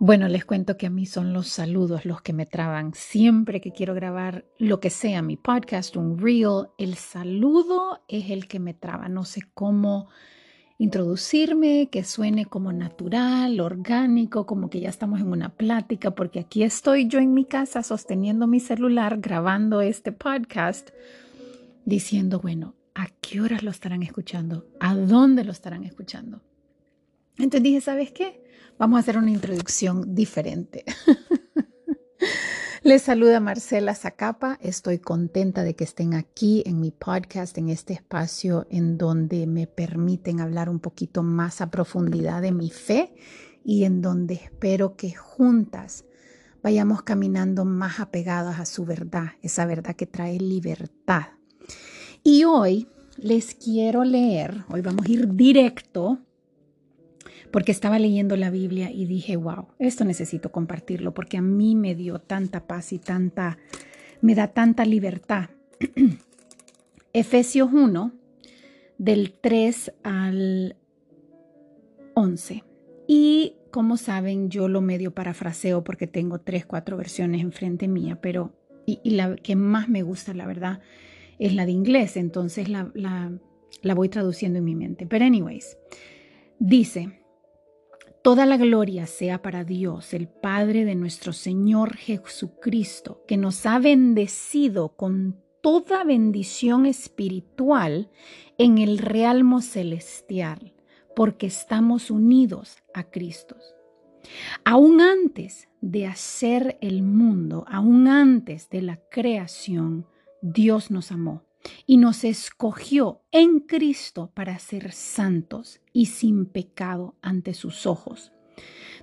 Bueno, les cuento que a mí son los saludos los que me traban. Siempre que quiero grabar lo que sea, mi podcast, un reel, el saludo es el que me traba. No sé cómo introducirme, que suene como natural, orgánico, como que ya estamos en una plática, porque aquí estoy yo en mi casa sosteniendo mi celular, grabando este podcast, diciendo, bueno, ¿a qué horas lo estarán escuchando? ¿A dónde lo estarán escuchando? Entonces dije, ¿sabes qué? Vamos a hacer una introducción diferente. Les saluda Marcela Zacapa. Estoy contenta de que estén aquí en mi podcast, en este espacio en donde me permiten hablar un poquito más a profundidad de mi fe y en donde espero que juntas vayamos caminando más apegadas a su verdad, esa verdad que trae libertad. Y hoy les quiero leer, hoy vamos a ir directo porque estaba leyendo la Biblia y dije, wow, esto necesito compartirlo porque a mí me dio tanta paz y tanta, me da tanta libertad. Efesios 1, del 3 al 11. Y como saben, yo lo medio parafraseo porque tengo tres, cuatro versiones enfrente mía, pero y, la que más me gusta, la verdad, es la de inglés, entonces la, la, la voy traduciendo en mi mente. Pero anyways, dice, Toda la gloria sea para Dios, el Padre de nuestro Señor Jesucristo, que nos ha bendecido con toda bendición espiritual en el realmo celestial, porque estamos unidos a Cristo. Aún antes de hacer el mundo, aún antes de la creación, Dios nos amó y nos escogió en Cristo para ser santos y sin pecado ante sus ojos.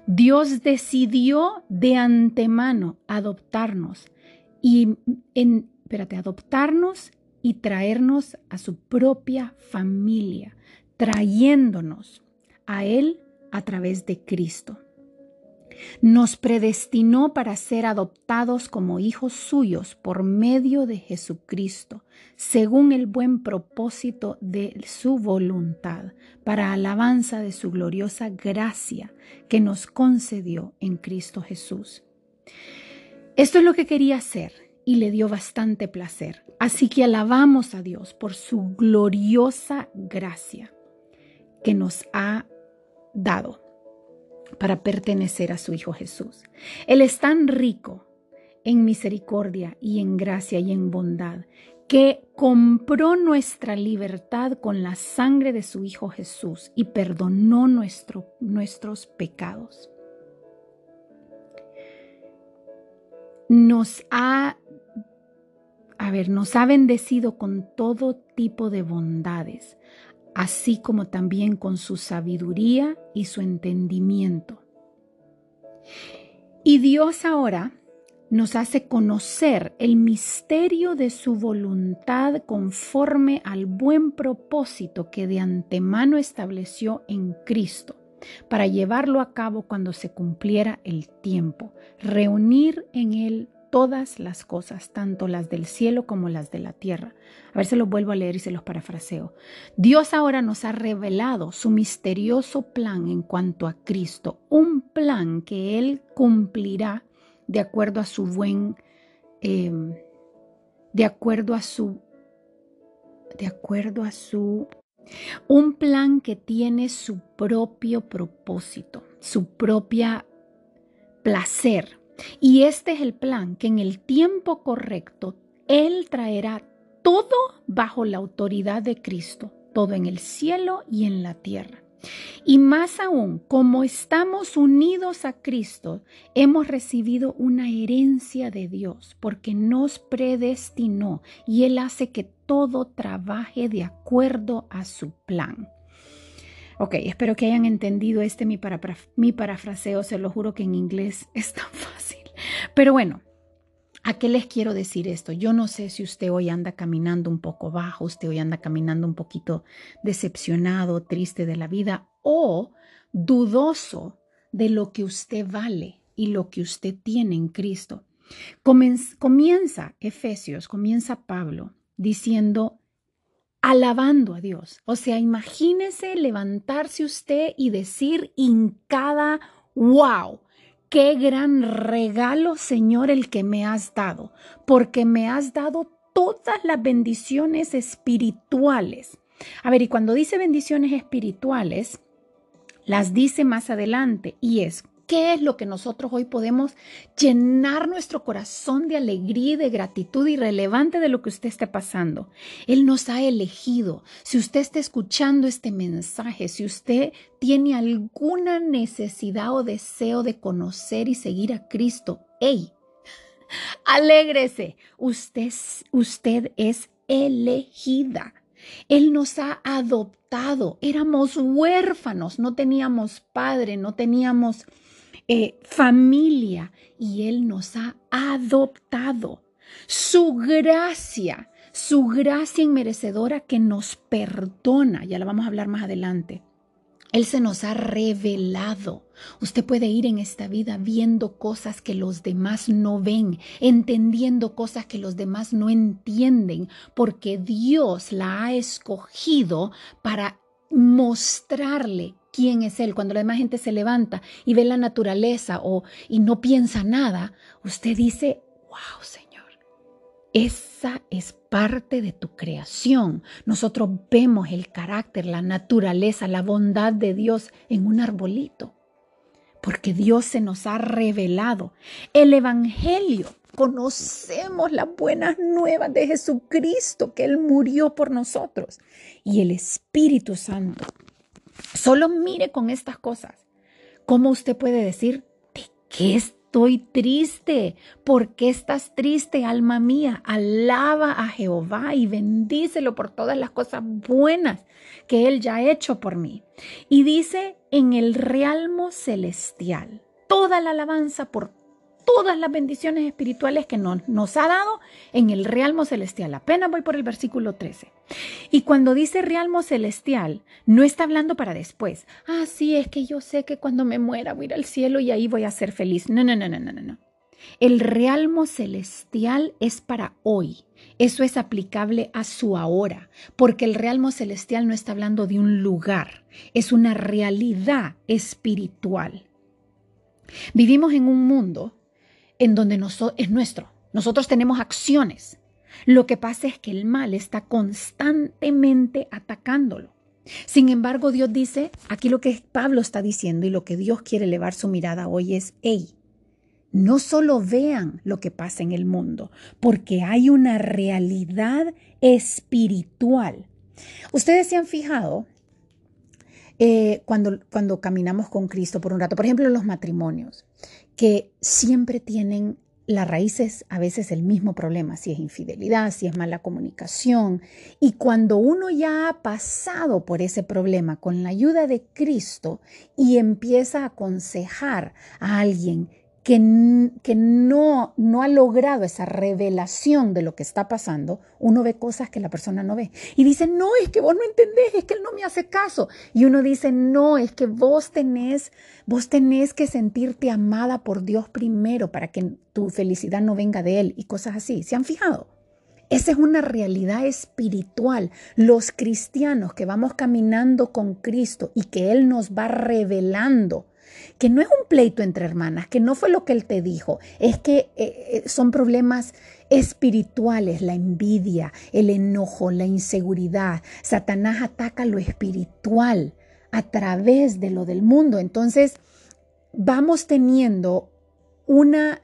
Dios decidió de antemano adoptarnos y espérate, adoptarnos y traernos a su propia familia, trayéndonos a Él a través de Cristo. Nos predestinó para ser adoptados como hijos suyos por medio de Jesucristo, según el buen propósito de su voluntad, para alabanza de su gloriosa gracia que nos concedió en Cristo Jesús. Esto es lo que quería hacer y le dio bastante placer. Así que alabamos a Dios por su gloriosa gracia que nos ha dado para pertenecer a su Hijo Jesús. Él es tan rico en misericordia y en gracia y en bondad que compró nuestra libertad con la sangre de su Hijo Jesús y perdonó nuestro, nuestros pecados. Nos ha, a ver, nos ha bendecido con todo tipo de bondades así como también con su sabiduría y su entendimiento. Y Dios ahora nos hace conocer el misterio de su voluntad conforme al buen propósito que de antemano estableció en Cristo para llevarlo a cabo cuando se cumpliera el tiempo, reunir en él todas las cosas, tanto las del cielo como las de la tierra. A ver, se los vuelvo a leer y se los parafraseo. Dios ahora nos ha revelado su misterioso plan en cuanto a Cristo, un plan que Él cumplirá de acuerdo a su buen, em, de acuerdo a su, de acuerdo a su, un plan que tiene su propio propósito, su propia placer y este es el plan, que en el tiempo correcto Él traerá todo bajo la autoridad de Cristo, todo en el cielo y en la tierra. Y más aún, como estamos unidos a Cristo, hemos recibido una herencia de Dios, porque nos predestinó y Él hace que todo trabaje de acuerdo a su plan. Ok, espero que hayan entendido este mi, parafraseo, se lo juro que en inglés es tan fácil. Pero bueno, ¿A qué les quiero decir esto? Yo no sé si usted hoy anda caminando un poco bajo, usted hoy anda caminando un poquito decepcionado, triste de la vida o dudoso de lo que usted vale y lo que usted tiene en Cristo. Comienza Efesios, comienza Pablo diciendo, alabando a Dios. O sea, imagínese levantarse usted y decir en cada wow, qué gran regalo, Señor, el que me has dado, porque me has dado todas las bendiciones espirituales. A ver, y cuando dice bendiciones espirituales, las dice más adelante y es ¿Qué es lo que nosotros hoy podemos llenar nuestro corazón de alegría y de gratitud irrelevante de lo que usted esté pasando? Él nos ha elegido. Si usted está escuchando este mensaje, si usted tiene alguna necesidad o deseo de conocer y seguir a Cristo, ¡hey! Alégrese. Usted, usted es elegida. Él nos ha adoptado. Éramos huérfanos, no teníamos padre, no teníamos eh, familia y Él nos ha adoptado. Su gracia, su gracia inmerecedora que nos perdona, ya la vamos a hablar más adelante. Él se nos ha revelado. Usted puede ir en esta vida viendo cosas que los demás no ven, entendiendo cosas que los demás no entienden, porque Dios la ha escogido para mostrarle quién es Él. Cuando la demás gente se levanta y ve la naturaleza o, y no piensa nada, usted dice, wow, Señor, esa es parte de tu creación. Nosotros vemos el carácter, la naturaleza, la bondad de Dios en un arbolito, porque Dios se nos ha revelado. El Evangelio conocemos las buenas nuevas de Jesucristo, que Él murió por nosotros. Y el Espíritu Santo Solo mire con estas cosas. ¿Cómo usted puede decir, ¿de qué estoy triste? ¿Por qué estás triste, alma mía? Alaba a Jehová y bendícelo por todas las cosas buenas que Él ya ha hecho por mí. Y dice, en el realmo celestial, toda la alabanza por todas las bendiciones espirituales que nos, ha dado en el realmo celestial. Apenas voy por el versículo 13. Y cuando dice realmo celestial, no está hablando para después. Ah, sí, es que yo sé que cuando me muera voy a ir al cielo y ahí voy a ser feliz. No, no, no, no, no, no. El realmo celestial es para hoy. Eso es aplicable a su ahora, porque el realmo celestial no está hablando de un lugar, es una realidad espiritual. Vivimos en un mundo en donde es nuestro. Nosotros tenemos acciones. Lo que pasa es que el mal está constantemente atacándolo. Sin embargo, Dios dice, aquí lo que Pablo está diciendo y lo que Dios quiere elevar su mirada hoy es, hey, no solo vean lo que pasa en el mundo, porque hay una realidad espiritual. Ustedes se han fijado eh, cuando, cuando caminamos con Cristo por un rato, por ejemplo, los matrimonios que siempre tienen las raíces a veces el mismo problema, si es infidelidad, si es mala comunicación. Y cuando uno ya ha pasado por ese problema con la ayuda de Cristo y empieza a aconsejar a alguien que, que no, no ha logrado esa revelación de lo que está pasando, uno ve cosas que la persona no ve. Y dice, no, es que vos no entendés, es que él no me hace caso. Y uno dice, no, es que vos tenés, vos tenés que sentirte amada por Dios primero para que tu felicidad no venga de él y cosas así. ¿Se han fijado? Esa es una realidad espiritual. Los cristianos que vamos caminando con Cristo y que Él nos va revelando que no es un pleito entre hermanas, que no fue lo que él te dijo, es que eh, eh, son problemas espirituales, la envidia, el enojo, la inseguridad. Satanás ataca lo espiritual a través de lo del mundo. Entonces, vamos teniendo una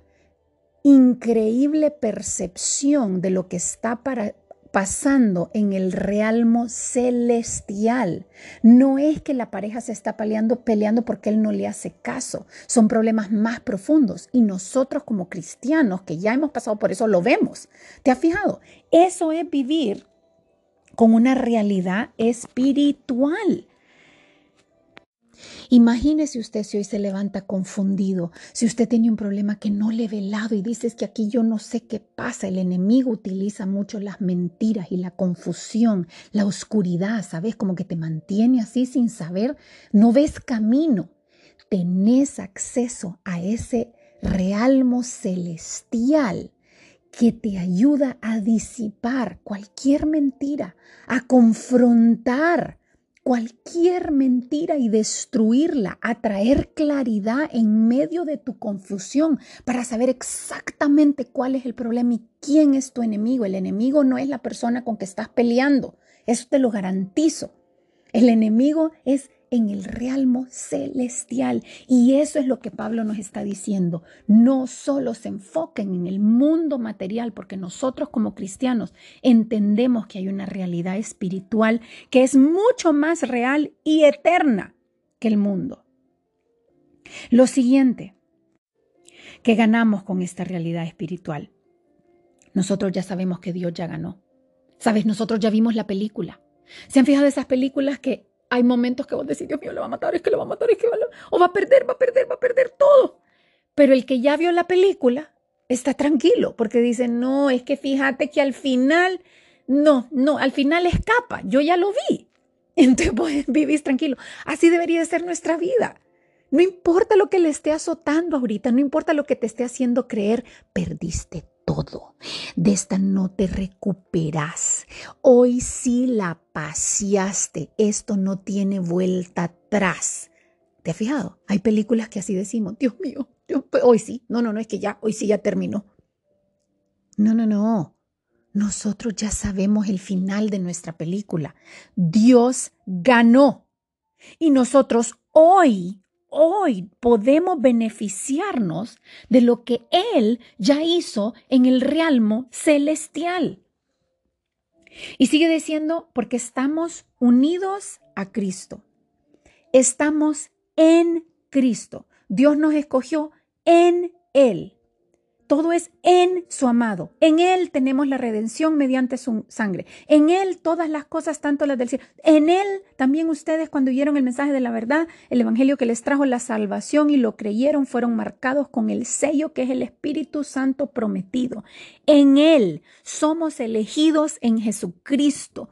increíble percepción de lo que está para, pasando en el realmo celestial. No es que la pareja se está peleando, peleando porque él no le hace caso. Son problemas más profundos y nosotros como cristianos que ya hemos pasado por eso lo vemos. ¿Te has fijado? Eso es vivir con una realidad espiritual. Imagínese usted si hoy se levanta confundido, si usted tiene un problema que no le he velado y dices que aquí yo no sé qué pasa, el enemigo utiliza mucho las mentiras y la confusión, la oscuridad, ¿sabes? Como que te mantiene así sin saber, no ves camino. Tenés acceso a ese realmo celestial que te ayuda a disipar cualquier mentira, a confrontar cualquier mentira y destruirla, atraer claridad en medio de tu confusión para saber exactamente cuál es el problema y quién es tu enemigo. El enemigo no es la persona con que estás peleando, eso te lo garantizo. El enemigo es en el realmo celestial. Y eso es lo que Pablo nos está diciendo. No solo se enfoquen en el mundo material, porque nosotros como cristianos entendemos que hay una realidad espiritual que es mucho más real y eterna que el mundo. Lo siguiente que ganamos con esta realidad espiritual. Nosotros ya sabemos que Dios ya ganó. Sabes, nosotros ya vimos la película. ¿Se han fijado esas películas que hay momentos que vos decís, Dios mío, lo va a matar, es que lo va a matar, es que va a... o va a perder, va a perder, va a perder todo. Pero el que ya vio la película está tranquilo porque dice, no, es que fíjate que al final, no, no, al final escapa, yo ya lo vi. Entonces vivís tranquilo. Así debería ser nuestra vida. No importa lo que le esté azotando ahorita, no importa lo que te esté haciendo creer, perdiste todo. De esta no te recuperas. Hoy sí la paseaste. Esto no tiene vuelta atrás. ¿Te has fijado? Hay películas que así decimos, Dios mío, hoy sí. No, no, no, es que ya, hoy sí ya terminó. No, no, no. Nosotros ya sabemos el final de nuestra película. Dios ganó. Y nosotros hoy, hoy podemos beneficiarnos de lo que Él ya hizo en el realmo celestial. Y sigue diciendo, porque estamos unidos a Cristo. Estamos en Cristo. Dios nos escogió en Él. Todo es en su amado. En Él tenemos la redención mediante su sangre. En Él todas las cosas, tanto las del cielo. En Él también ustedes cuando oyeron el mensaje de la verdad, el Evangelio que les trajo la salvación y lo creyeron, fueron marcados con el sello que es el Espíritu Santo prometido. En Él somos elegidos en Jesucristo.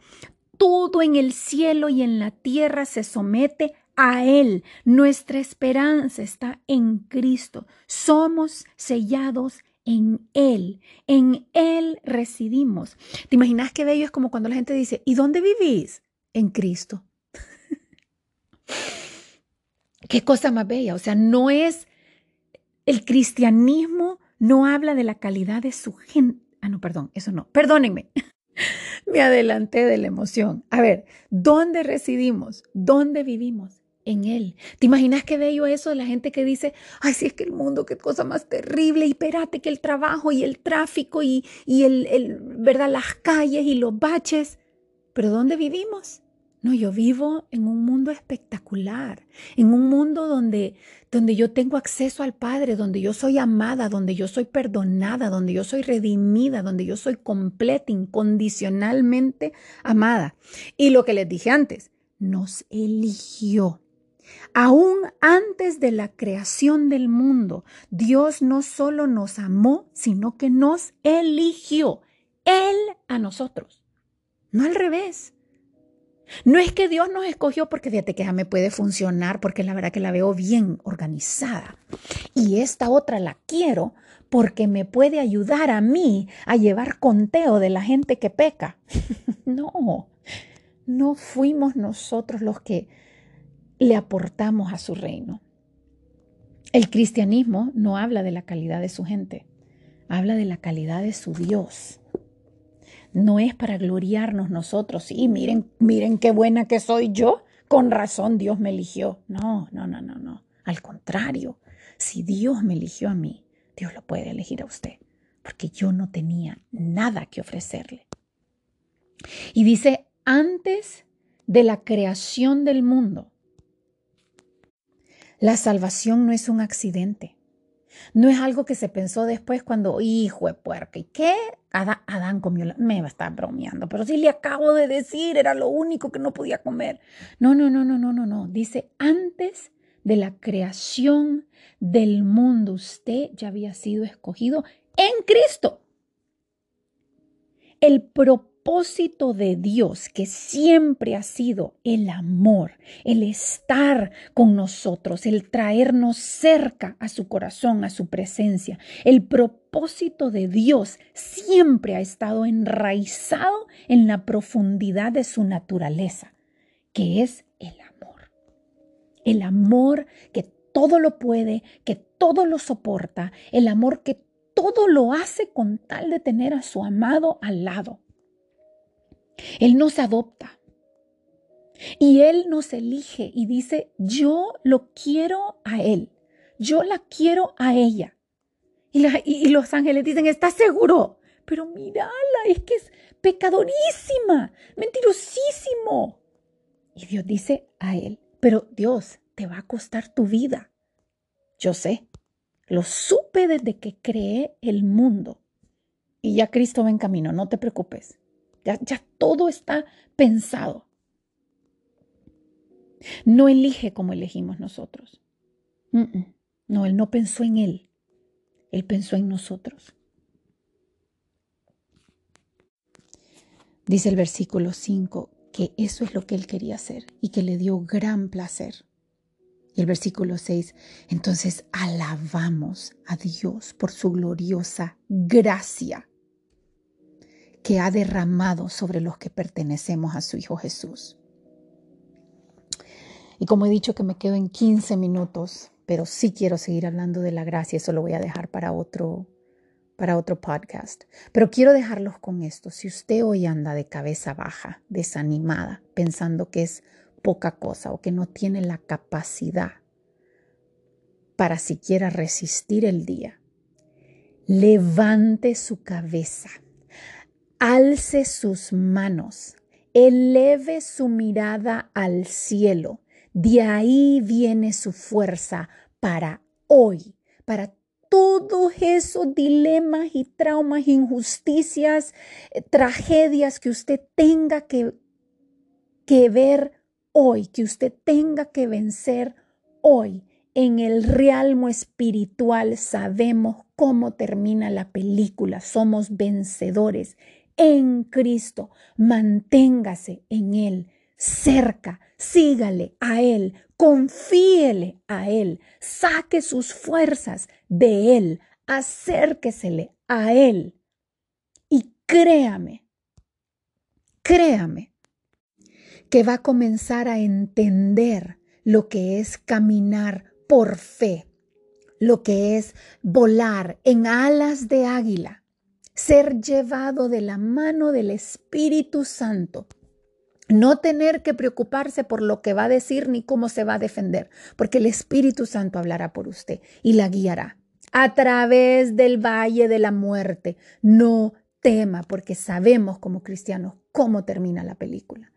Todo en el cielo y en la tierra se somete a Él. Nuestra esperanza está en Cristo. Somos sellados en Él. En Él residimos. ¿Te imaginas qué bello es como cuando la gente dice, ¿y dónde vivís? En Cristo. qué cosa más bella. O sea, no es el cristianismo, no habla de la calidad de su gente. Ah, no, perdón, eso no. Perdónenme. Me adelanté de la emoción. A ver, ¿dónde residimos? ¿Dónde vivimos? En Él. ¿Te imaginas qué bello eso de la gente que dice, ay, si es que el mundo, qué cosa más terrible, y espérate que el trabajo y el tráfico y, y el, el, ¿verdad? Las calles y los baches. Pero ¿dónde vivimos? No, yo vivo en un mundo espectacular, en un mundo donde, donde yo tengo acceso al Padre, donde yo soy amada, donde yo soy perdonada, donde yo soy redimida, donde yo soy completa, incondicionalmente amada. Y lo que les dije antes, nos eligió Aún antes de la creación del mundo, Dios no solo nos amó, sino que nos eligió. Él a nosotros, no al revés. No es que Dios nos escogió porque fíjate que ya me puede funcionar, porque la verdad que la veo bien organizada. Y esta otra la quiero porque me puede ayudar a mí a llevar conteo de la gente que peca. no, no fuimos nosotros los que le aportamos a su reino. El cristianismo no habla de la calidad de su gente, habla de la calidad de su Dios. No es para gloriarnos nosotros, y miren, miren qué buena que soy yo, con razón Dios me eligió. No, no, no, no, no. Al contrario, si Dios me eligió a mí, Dios lo puede elegir a usted, porque yo no tenía nada que ofrecerle. Y dice, antes de la creación del mundo, la salvación no es un accidente. No es algo que se pensó después cuando, hijo de puerca, ¿y qué? Adán, comió la... Me va a estar bromeando, pero si le acabo de decir, era lo único que no podía comer. No, no, no, no, no, no, no. Dice, antes de la creación del mundo, usted ya había sido escogido en Cristo. El propósito propósito de Dios, que siempre ha sido el amor, el estar con nosotros, el traernos cerca a su corazón, a su presencia. El propósito de Dios siempre ha estado enraizado en la profundidad de su naturaleza. que es el amor. El amor que todo lo puede, que todo lo soporta, el amor que todo lo hace con tal de tener a su amado al lado. Él nos adopta y Él nos elige y dice, yo lo quiero a Él, yo la quiero a ella. Y, los ángeles dicen, ¿estás seguro? Pero mírala, es que es pecadorísima, mentirosísimo. Y Dios dice a Él, pero Dios, te va a costar tu vida. Yo sé, lo supe desde que creé el mundo. Y ya Cristo va en camino, no te preocupes. Ya, todo está pensado. No elige como elegimos nosotros. No, Él no pensó en Él. Él pensó en nosotros. Dice el versículo 5 que eso es lo que Él quería hacer y que le dio gran placer. Y el versículo 6, entonces alabamos a Dios por su gloriosa gracia que ha derramado sobre los que pertenecemos a su Hijo Jesús. Y como he dicho que me quedo en 15 minutos, pero sí quiero seguir hablando de la gracia, eso lo voy a dejar para otro para otro podcast. Pero quiero dejarlos con esto. Si usted hoy anda de cabeza baja, desanimada, pensando que es poca cosa o que no tiene la capacidad para siquiera resistir el día, levante su cabeza, alce sus manos, eleve su mirada al cielo. De ahí viene su fuerza para hoy, para todos esos dilemas y traumas, injusticias, eh, tragedias que usted tenga que, que ver hoy, que usted tenga que vencer hoy. En el realmo espiritual sabemos cómo termina la película. Somos vencedores en Cristo. Manténgase en Él, cerca, sígale a Él, confíele a Él, saque sus fuerzas de Él, acérquesele a Él. Y créame, créame que va a comenzar a entender lo que es caminar por fe, lo que es volar en alas de águila, ser llevado de la mano del Espíritu Santo. No tener que preocuparse por lo que va a decir ni cómo se va a defender, porque el Espíritu Santo hablará por usted y la guiará a través del valle de la muerte. No tema, porque sabemos como cristianos cómo termina la película.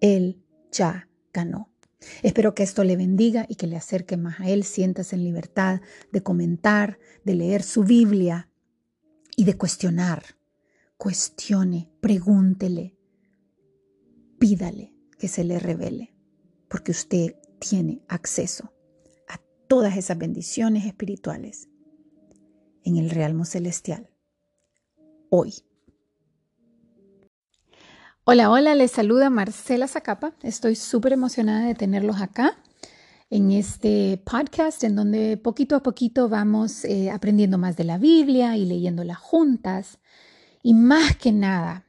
Él ya ganó. Espero que esto le bendiga y que le acerque más a Él. Siéntase en libertad de comentar, de leer su Biblia y de cuestionar. Cuestione, pregúntele, pídale que se le revele, porque usted tiene acceso a todas esas bendiciones espirituales en el realmo celestial. Hoy. Hola, hola, les saluda Marcela Zacapa. Estoy súper emocionada de tenerlos acá en este podcast en donde poquito a poquito vamos eh, aprendiendo más de la Biblia y leyéndola juntas y más que nada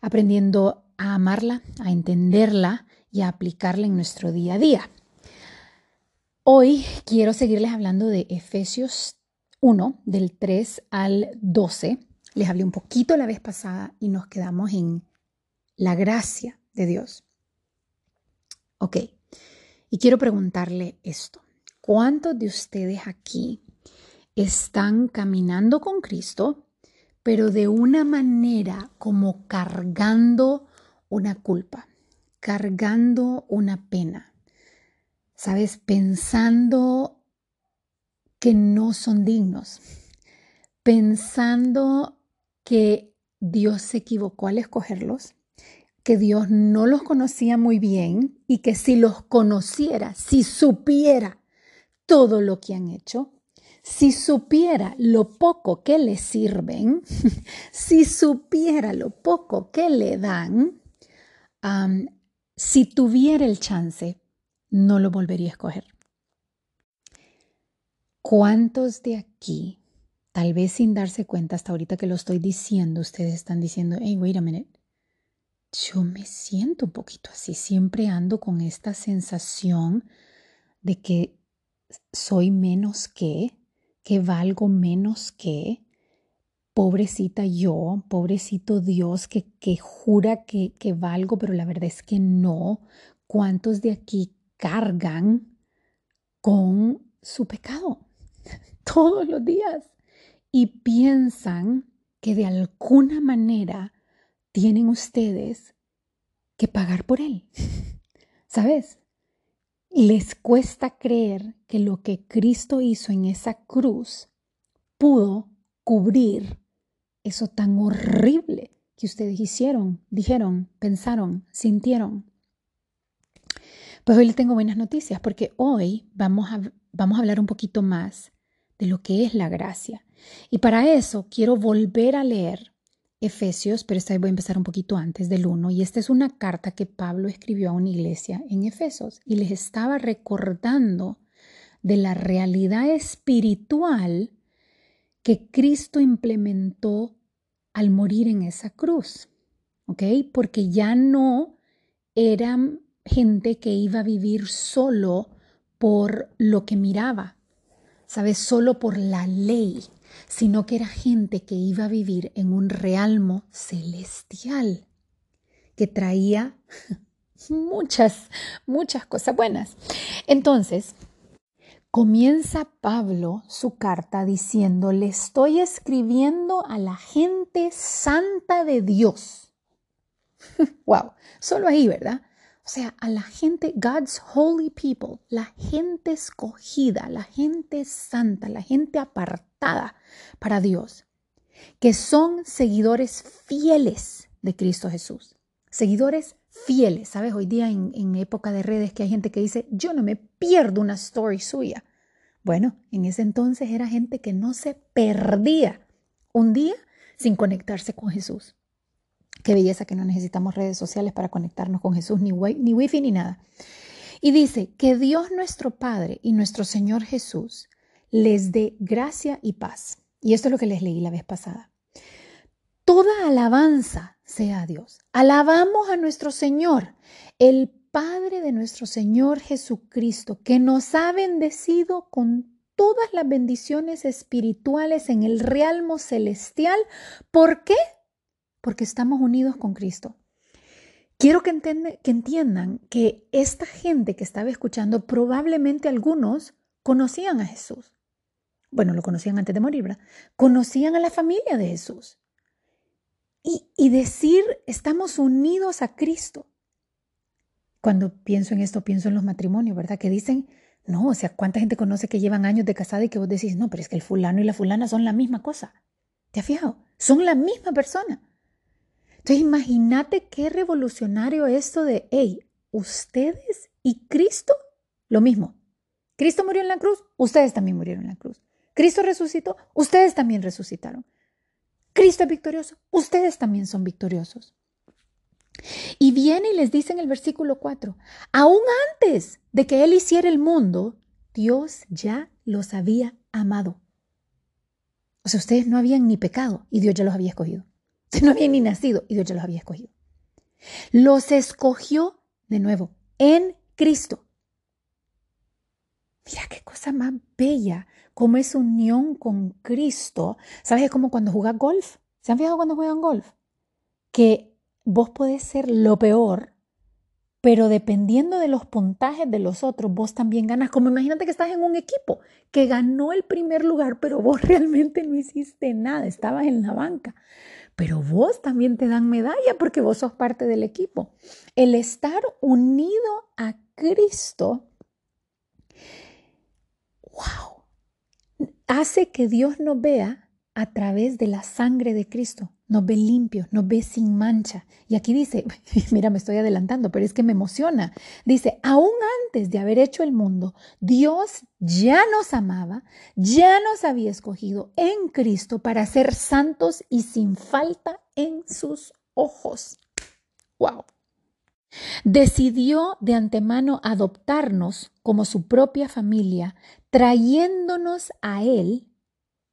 aprendiendo a amarla, a entenderla y a aplicarla en nuestro día a día. Hoy quiero seguirles hablando de Efesios 1, del 3 al 12. Les hablé un poquito la vez pasada y nos quedamos en la gracia de Dios. Ok, y quiero preguntarle esto. ¿Cuántos de ustedes aquí están caminando con Cristo, pero de una manera como cargando una culpa, cargando una pena? ¿Sabes? Pensando que no son dignos, pensando que Dios se equivocó al escogerlos, que Dios no los conocía muy bien y que si los conociera, si supiera todo lo que han hecho, si supiera lo poco que le sirven, si supiera lo poco que le dan, si tuviera el chance, no lo volvería a escoger. ¿Cuántos de aquí, tal vez sin darse cuenta hasta ahorita que lo estoy diciendo, ustedes están diciendo, hey, wait a minute, yo me siento un poquito así, siempre ando con esta sensación de que soy menos que, que valgo menos que, pobrecita yo, pobrecito Dios que, que jura que, que valgo, pero la verdad es que no. ¿Cuántos de aquí cargan con su pecado todos los días. Y piensan que de alguna manera tienen ustedes que pagar por él. ¿Sabes? Les cuesta creer que lo que Cristo hizo en esa cruz pudo cubrir eso tan horrible que ustedes hicieron, dijeron, pensaron, sintieron. Pues hoy les tengo buenas noticias porque hoy vamos a, vamos a hablar un poquito más de lo que es la gracia. Y para eso quiero volver a leer Efesios, pero esta vez voy a empezar un poquito antes del 1, y esta es una carta que Pablo escribió a una iglesia en Efesos y les estaba recordando de la realidad espiritual que Cristo implementó al morir en esa cruz, ¿ok? Porque ya no eran gente que iba a vivir solo por lo que miraba, ¿sabes? Solo por la ley, sino que era gente que iba a vivir en un realmo celestial, que traía muchas, muchas cosas buenas. Entonces, comienza Pablo su carta diciendo, le estoy escribiendo a la gente santa de Dios. wow, solo ahí, ¿verdad? O sea, a la gente, God's holy people, la gente escogida, la gente santa, la gente apartada para Dios, que son seguidores fieles de Cristo Jesús. Seguidores fieles, ¿sabes? Hoy día en, en época de redes que hay gente que dice, yo no me pierdo una story suya. Bueno, en ese entonces era gente que no se perdía un día sin conectarse con Jesús. Qué belleza que no necesitamos redes sociales para conectarnos con Jesús, ni, ni wifi ni nada. Y dice, que Dios nuestro Padre y nuestro Señor Jesús les dé gracia y paz. Y esto es lo que les leí la vez pasada. Toda alabanza sea a Dios. Alabamos a nuestro Señor, el Padre de nuestro Señor Jesucristo, que nos ha bendecido con todas las bendiciones espirituales en el realmo celestial. ¿Por qué? Porque estamos unidos con Cristo. Quiero que, entiendan que esta gente que estaba escuchando, probablemente algunos conocían a Jesús. Bueno, lo conocían antes de morir, ¿verdad? Conocían a la familia de Jesús. Y, y decir, estamos unidos a Cristo. Cuando pienso en esto, pienso en los matrimonios, ¿verdad? Que dicen, no, o sea, ¿cuánta gente conoce que llevan años de casada y que vos decís, no, pero es que el fulano y la fulana son la misma cosa? ¿Te has fijado? Son la misma persona. Entonces imagínate qué revolucionario esto de, hey, ustedes y Cristo, lo mismo. Cristo murió en la cruz, ustedes también murieron en la cruz. Cristo resucitó, ustedes también resucitaron. Cristo es victorioso, ustedes también son victoriosos. Y viene y les dice en el versículo 4, aún antes de que Él hiciera el mundo, Dios ya los había amado. O sea, ustedes no habían ni pecado y Dios ya los había escogido. No habían ni nacido y Dios ya los había escogido. Los escogió de nuevo en Cristo. Mira qué cosa más bella, como es unión con Cristo. ¿Sabes? Es como cuando juegas golf. ¿Se han fijado cuando juegan golf? Que vos podés ser lo peor, pero dependiendo de los puntajes de los otros, vos también ganas. Como imagínate que estás en un equipo que ganó el primer lugar, pero vos realmente no hiciste nada, estabas en la banca pero vos también te dan medalla porque vos sos parte del equipo. El estar unido a Cristo, wow, hace que Dios nos vea a través de la sangre de Cristo. Nos ve limpios, nos ve sin mancha. Y aquí dice, mira, me estoy adelantando, pero es que me emociona. Dice, aún antes de haber hecho el mundo, Dios ya nos amaba, ya nos había escogido en Cristo para ser santos y sin falta en sus ojos. ¡Wow! Decidió de antemano adoptarnos como su propia familia, trayéndonos a Él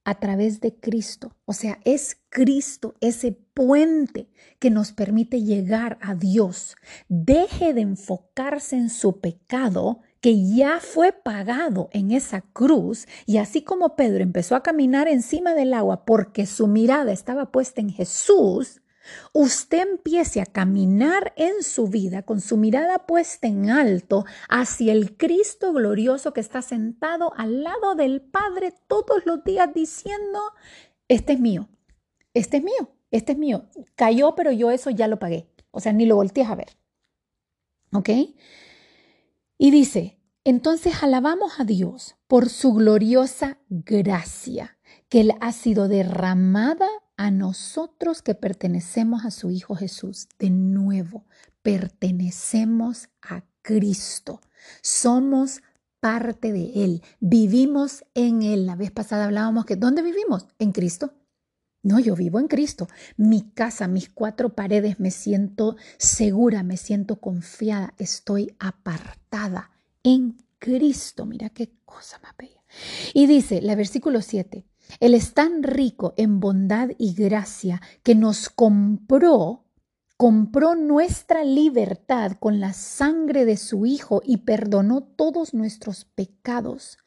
a través de Cristo. O sea, es Cristo ese puente que nos permite llegar a Dios. Deje de enfocarse en su pecado que ya fue pagado en esa cruz y así como Pedro empezó a caminar encima del agua porque su mirada estaba puesta en Jesús, usted empiece a caminar en su vida con su mirada puesta en alto hacia el Cristo glorioso que está sentado al lado del Padre todos los días diciendo, este es mío, este es mío, este es mío. Cayó, pero yo eso ya lo pagué. O sea, ni lo voltees a ver. ¿Ok? Y dice, entonces alabamos a Dios por su gloriosa gracia que Él ha sido derramada a nosotros que pertenecemos a su Hijo Jesús. De nuevo, pertenecemos a Cristo. Somos parte de Él. Vivimos en Él. La vez pasada hablábamos que ¿dónde vivimos? En Cristo. No, yo vivo en Cristo. Mi casa, mis cuatro paredes, me siento segura, me siento confiada, estoy apartada en Cristo. Mira qué cosa más bella. Y dice, la versículo 7, él es tan rico en bondad y gracia que nos compró, compró nuestra libertad con la sangre de su Hijo y perdonó todos nuestros pecados.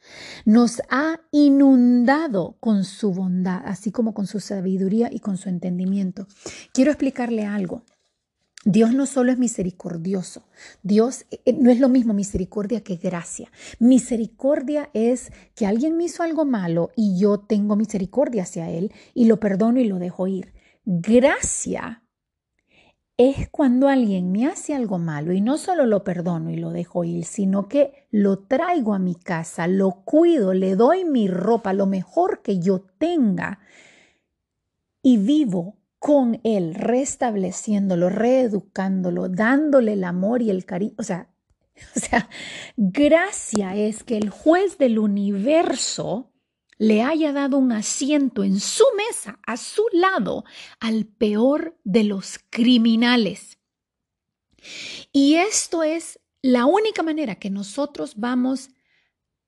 Nos ha inundado con su bondad, así como con su sabiduría y con su entendimiento. Quiero explicarle algo. Dios no solo es misericordioso, Dios eh, eh, no es lo mismo misericordia que gracia. Misericordia es que alguien me hizo algo malo y yo tengo misericordia hacia él y lo perdono y lo dejo ir. Gracia es cuando alguien me hace algo malo y no solo lo perdono y lo dejo ir, sino que lo traigo a mi casa, lo cuido, le doy mi ropa, lo mejor que yo tenga y vivo con Él, restableciéndolo, reeducándolo, dándole el amor y el cariño. O sea, o sea, gracia es que el juez del universo le haya dado un asiento en su mesa, a su lado, al peor de los criminales. Y esto es la única manera que nosotros vamos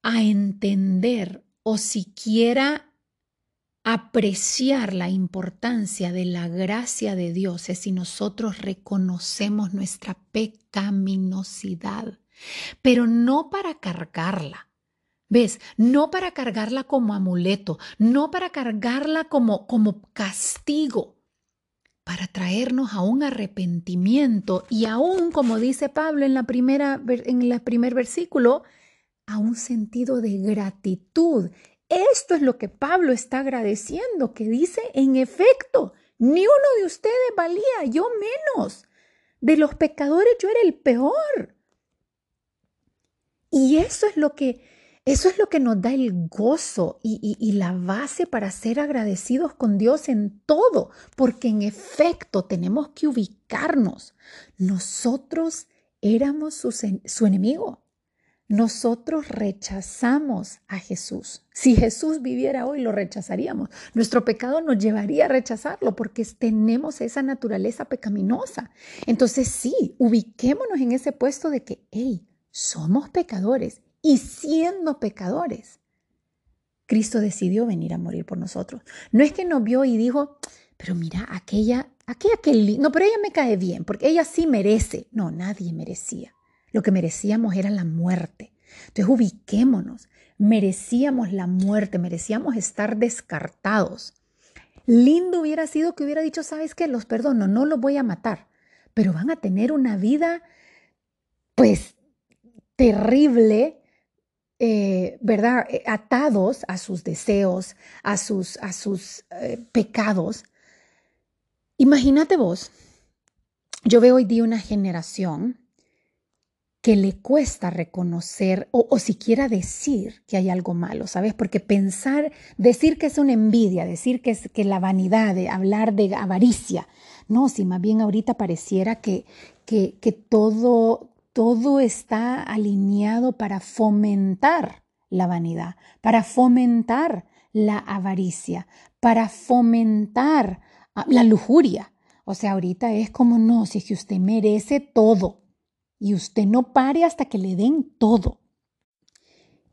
a entender o siquiera apreciar la importancia de la gracia de Dios es si nosotros reconocemos nuestra pecaminosidad, pero no para cargarla. ¿Ves? No para cargarla como amuleto, no para cargarla como, como castigo, para traernos a un arrepentimiento y aún, como dice Pablo en, la primera, en el primer versículo, a un sentido de gratitud esto es lo que Pablo está agradeciendo, que dice, en efecto, ni uno de ustedes valía, yo menos. De los pecadores yo era el peor. Y eso es lo que, eso es lo que nos da el gozo y, la base para ser agradecidos con Dios en todo, porque en efecto tenemos que ubicarnos. Nosotros éramos su enemigo. Nosotros rechazamos a Jesús. Si Jesús viviera hoy, lo rechazaríamos. Nuestro pecado nos llevaría a rechazarlo porque tenemos esa naturaleza pecaminosa. Entonces sí, ubiquémonos en ese puesto de que, hey, somos pecadores y siendo pecadores, Cristo decidió venir a morir por nosotros. No es que nos vio y dijo, pero mira, aquella, aquella que, no, pero ella me cae bien porque ella sí merece. No, nadie merecía. Lo que merecíamos era la muerte. Entonces ubiquémonos. Merecíamos la muerte, merecíamos estar descartados. Lindo hubiera sido que hubiera dicho, ¿sabes qué? Los perdono, no los voy a matar, pero van a tener una vida, pues, terrible, eh, ¿verdad? Eh, atados a sus deseos, a sus, a sus eh, pecados. Imagínate vos, yo veo hoy día una generación que le cuesta reconocer o, siquiera decir que hay algo malo, ¿sabes? Porque pensar, decir que es una envidia, decir que es que la vanidad, de hablar de avaricia, no, si más bien ahorita pareciera que, que, todo, todo está alineado para fomentar la vanidad, para fomentar la avaricia, para fomentar ah, la lujuria. O sea, ahorita es como, no, si es que usted merece todo, y usted no pare hasta que le den todo.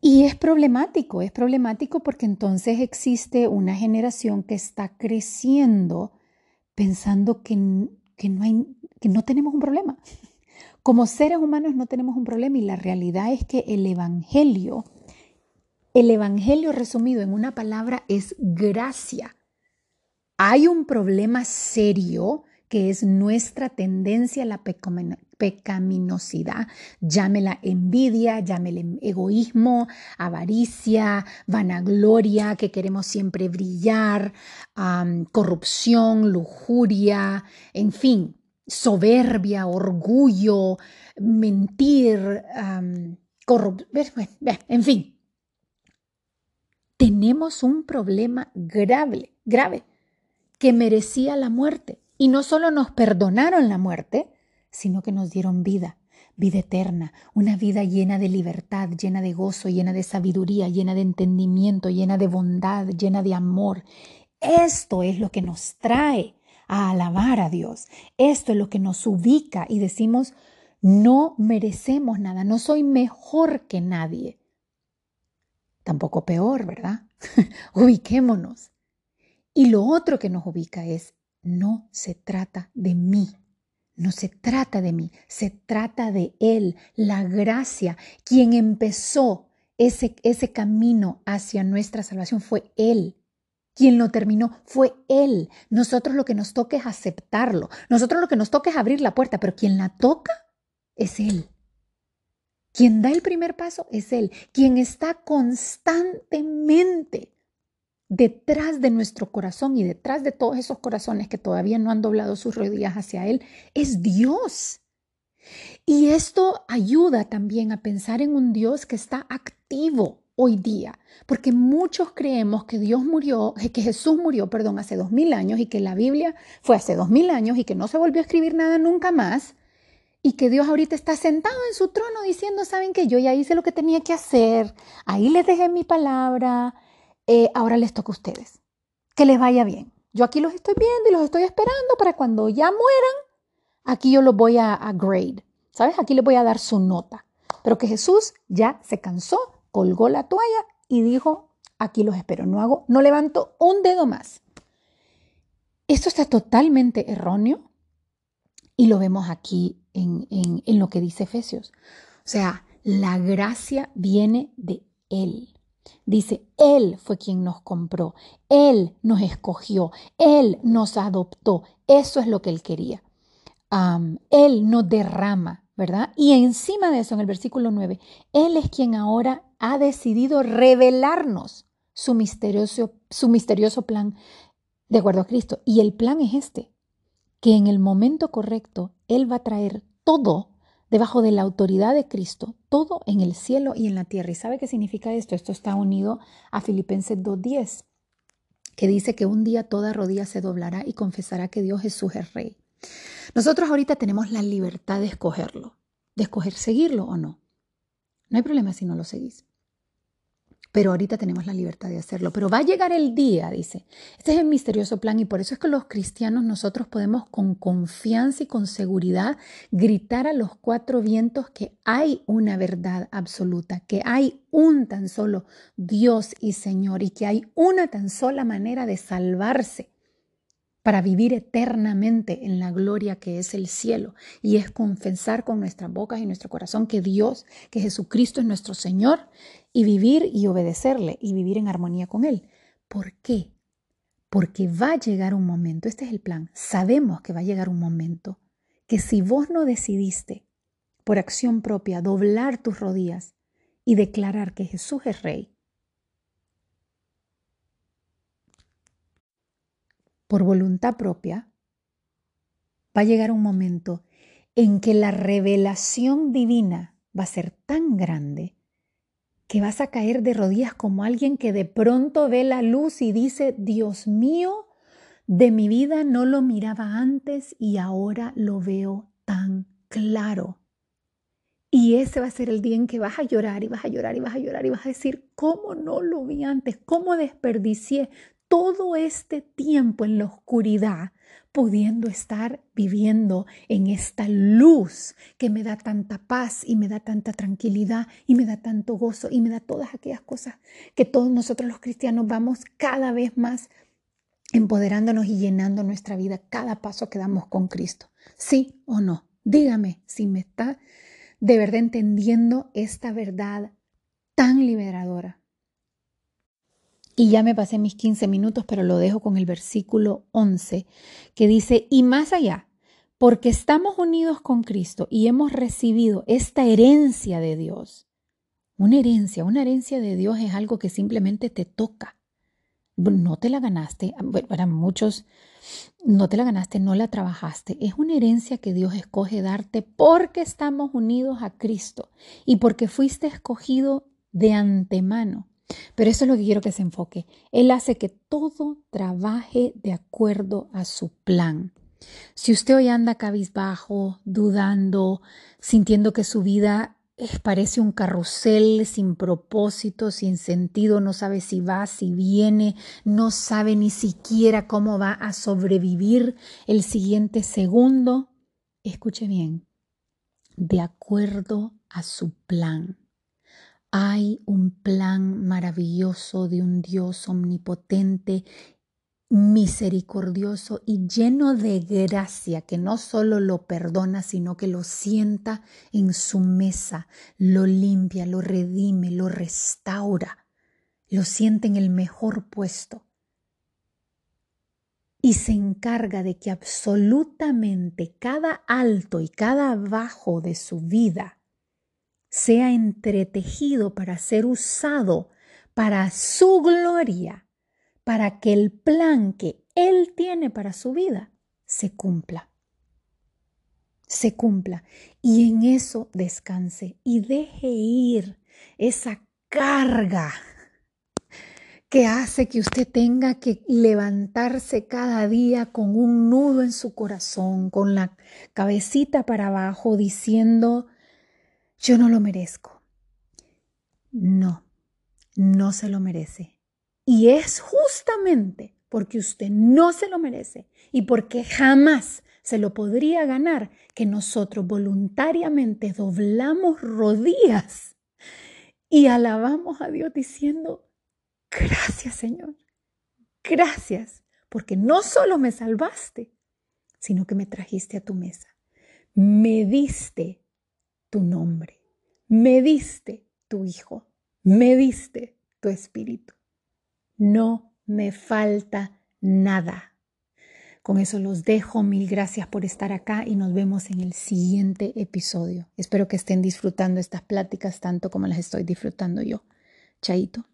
Y es problemático, es problemático porque entonces existe una generación que está creciendo pensando que, que, no, hay, que no tenemos un problema. Como seres humanos no tenemos un problema y la realidad es que el Evangelio, el Evangelio resumido en una palabra es gracia. Hay un problema serio que es nuestra tendencia a la pecaminosidad, llámela envidia, llámela egoísmo, avaricia, vanagloria, que queremos siempre brillar, corrupción, lujuria, en fin, soberbia, orgullo, mentir, corrupción, en fin. Tenemos un problema grave, grave, que merecía la muerte. Y no solo nos perdonaron la muerte, sino que nos dieron vida, vida eterna, una vida llena de libertad, llena de gozo, llena de sabiduría, llena de entendimiento, llena de bondad, llena de amor. Esto es lo que nos trae a alabar a Dios. Esto es lo que nos ubica y decimos, no merecemos nada, no soy mejor que nadie. Tampoco peor, ¿verdad? Ubiquémonos. Y lo otro que nos ubica es, no se trata de mí. No se trata de mí, se trata de Él, la gracia. Quien empezó ese, ese camino hacia nuestra salvación fue Él. Quien lo terminó fue Él. Nosotros lo que nos toca es aceptarlo. Nosotros lo que nos toca es abrir la puerta, pero quien la toca es Él. Quien da el primer paso es Él. Quien está constantemente detrás de nuestro corazón y detrás de todos esos corazones que todavía no han doblado sus rodillas hacia Él, es Dios. Y esto ayuda también a pensar en un Dios que está activo hoy día, porque muchos creemos que Dios murió, que Jesús murió, perdón, hace dos mil años y que la Biblia fue hace dos mil años y que no se volvió a escribir nada nunca más y que Dios ahorita está sentado en su trono diciendo, saben que yo ya hice lo que tenía que hacer, ahí les dejé mi palabra, eh, ahora les toca a ustedes. Que les vaya bien. Yo aquí los estoy viendo y los estoy esperando para cuando ya mueran, aquí yo los voy a, grade. ¿Sabes? Aquí les voy a dar su nota. Pero que Jesús ya se cansó, colgó la toalla y dijo, aquí los espero. No hago, no levanto un dedo más. Esto está totalmente erróneo y lo vemos aquí en, en lo que dice Efesios. O sea, la gracia viene de Él. Dice, Él fue quien nos compró, Él nos escogió, Él nos adoptó. Eso es lo que Él quería. él nos derrama, ¿verdad? Y encima de eso, en el versículo 9, Él es quien ahora ha decidido revelarnos su misterioso, su misterioso plan de acuerdo a Cristo. Y el plan es este, que en el momento correcto Él va a traer todo debajo de la autoridad de Cristo, todo en el cielo y en la tierra. ¿Y sabe qué significa esto? Esto está unido a Filipenses 2.10, que dice que un día toda rodilla se doblará y confesará que Dios Jesús es Rey. Nosotros ahorita tenemos la libertad de escogerlo, de escoger seguirlo o no. No hay problema si no lo seguís pero ahorita tenemos la libertad de hacerlo. Pero va a llegar el día, dice. Este es el misterioso plan y por eso es que los cristianos nosotros podemos con confianza y con seguridad gritar a los cuatro vientos que hay una verdad absoluta, que hay un tan solo Dios y Señor y que hay una tan sola manera de salvarse para vivir eternamente en la gloria que es el cielo. Y es confesar con nuestras bocas y nuestro corazón que Dios, que Jesucristo es nuestro Señor y vivir y obedecerle y vivir en armonía con Él. ¿Por qué? Porque va a llegar un momento, este es el plan, sabemos que va a llegar un momento que si vos no decidiste por acción propia doblar tus rodillas y declarar que Jesús es Rey, por voluntad propia, va a llegar un momento en que la revelación divina va a ser tan grande que vas a caer de rodillas como alguien que de pronto ve la luz y dice, Dios mío, de mi vida no lo miraba antes y ahora lo veo tan claro. Y ese va a ser el día en que vas a llorar y vas a llorar y vas a llorar y vas a decir, ¿cómo no lo vi antes? ¿Cómo desperdicié todo este tiempo en la oscuridad pudiendo estar viviendo en esta luz que me da tanta paz y me da tanta tranquilidad y me da tanto gozo y me da todas aquellas cosas que todos nosotros los cristianos vamos cada vez más empoderándonos y llenando nuestra vida cada paso que damos con Cristo. ¿Sí o no? Dígame si me está de verdad entendiendo esta verdad tan liberadora. Y ya me pasé mis 15 minutos, pero lo dejo con el versículo 11, que dice, y más allá, porque estamos unidos con Cristo y hemos recibido esta herencia de Dios. Una herencia, una herencia de Dios es algo que simplemente te toca. No te la ganaste, para muchos no te la ganaste, no la trabajaste. Es una herencia que Dios escoge darte porque estamos unidos a Cristo y porque fuiste escogido de antemano. Pero eso es lo que quiero que se enfoque. Él hace que todo trabaje de acuerdo a su plan. Si usted hoy anda cabizbajo, dudando, sintiendo que su vida parece un carrusel sin propósito, sin sentido, no sabe si va, si viene, no sabe ni siquiera cómo va a sobrevivir el siguiente segundo, escuche bien, de acuerdo a su plan. Hay un plan maravilloso de un Dios omnipotente, misericordioso y lleno de gracia, que no solo lo perdona, sino que lo sienta en su mesa, lo limpia, lo redime, lo restaura, lo siente en el mejor puesto y se encarga de que absolutamente cada alto y cada bajo de su vida sea entretejido para ser usado para su gloria, para que el plan que Él tiene para su vida se cumpla. Se cumpla y en eso descanse y deje ir esa carga que hace que usted tenga que levantarse cada día con un nudo en su corazón, con la cabecita para abajo, diciendo, yo no lo merezco. No, no se lo merece. Y es justamente porque usted no se lo merece y porque jamás se lo podría ganar que nosotros voluntariamente doblamos rodillas y alabamos a Dios diciendo, gracias Señor, gracias, porque no solo me salvaste, sino que me trajiste a tu mesa, me diste tu nombre, me diste tu Hijo, me diste tu Espíritu. No me falta nada. Con eso los dejo. Mil gracias por estar acá y nos vemos en el siguiente episodio. Espero que estén disfrutando estas pláticas tanto como las estoy disfrutando yo. Chaito.